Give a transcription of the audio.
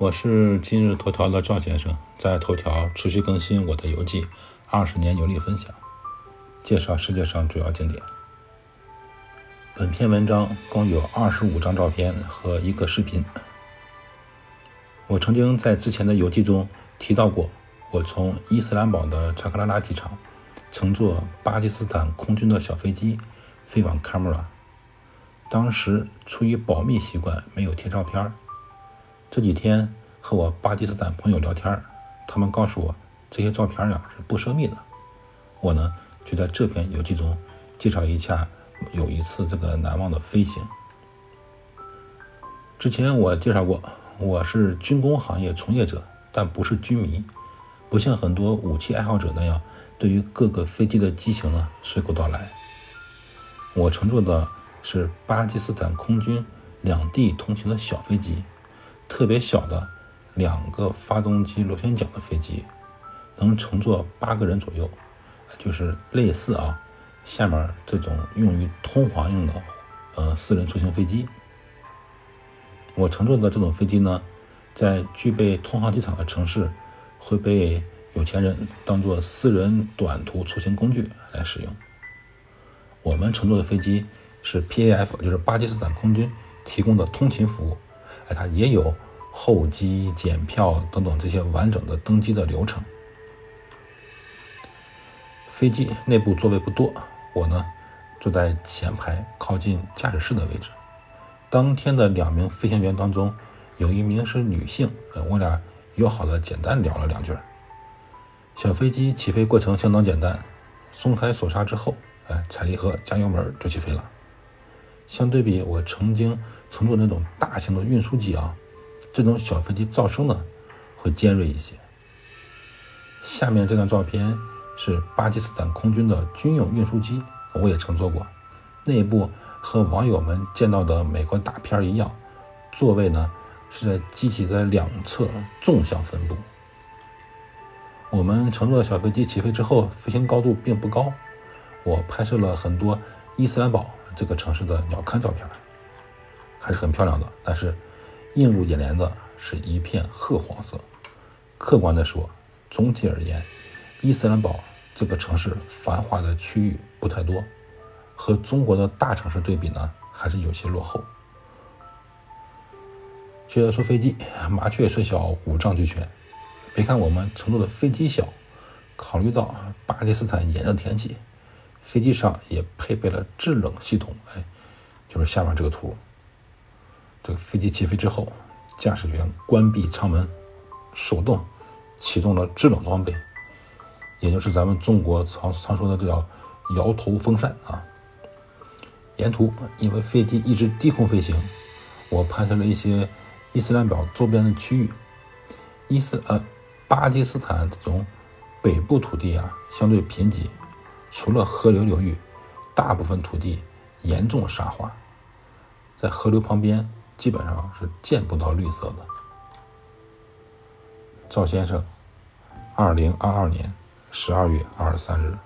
我是今日头条的赵先生，在头条持续更新我的游记，二十年游历分享，介绍世界上主要景点。本篇文章共有二十五张照片和一个视频。我曾经在之前的游记中提到过，我从伊斯兰堡的查克拉拉机场乘坐巴基斯坦空军的小飞机飞往喀麦拉，当时出于保密习惯，没有贴照片。这几天和我巴基斯坦朋友聊天，他们告诉我这些照片呀是不涉密的。我呢就在这篇游记中介绍一下有一次这个难忘的飞行。之前我介绍过，我是军工行业从业者，但不是军迷，不像很多武器爱好者那样对于各个飞机的机型呢随口道来。我乘坐的是巴基斯坦空军两地通勤的小飞机。特别小的两个发动机螺旋桨的飞机，能乘坐八个人左右，就是类似啊下面这种用于通航用的呃私人出行飞机。我乘坐的这种飞机呢，在具备通航机场的城市，会被有钱人当做私人短途出行工具来使用。我们乘坐的飞机是 PAF，就是巴基斯坦空军提供的通勤服务。哎它也有候机、检票等等这些完整的登机的流程。飞机内部座位不多，我呢坐在前排靠近驾驶室的位置。当天的两名飞行员当中，有一名是女性，呃，我俩友好的简单聊了两句。小飞机起飞过程相当简单，松开锁刹之后，哎，踩离合加油门就起飞了。相对比我曾经乘坐那种大型的运输机啊，这种小飞机噪声呢会尖锐一些。下面这张照片是巴基斯坦空军的军用运输机，我也乘坐过。内部和网友们见到的美国大片一样，座位呢是在机体的两侧纵向分布。我们乘坐的小飞机起飞之后，飞行高度并不高。我拍摄了很多伊斯兰堡。这个城市的鸟瞰照片还是很漂亮的，但是映入眼帘的是一片褐黄色。客观的说，总体而言，伊斯兰堡这个城市繁华的区域不太多，和中国的大城市对比呢，还是有些落后。接着说飞机，麻雀虽小，五脏俱全。别看我们乘坐的飞机小，考虑到巴基斯坦炎热天气。飞机上也配备了制冷系统，哎，就是下面这个图。这个飞机起飞之后，驾驶员关闭舱门，手动启动了制冷装备，也就是咱们中国常常说的这叫摇头风扇啊。沿途因为飞机一直低空飞行，我拍摄了一些伊斯兰堡周边的区域。伊斯呃巴基斯坦这种北部土地啊，相对贫瘠。除了河流流域，大部分土地严重沙化，在河流旁边基本上是见不到绿色的。赵先生，二零二二年十二月二十三日。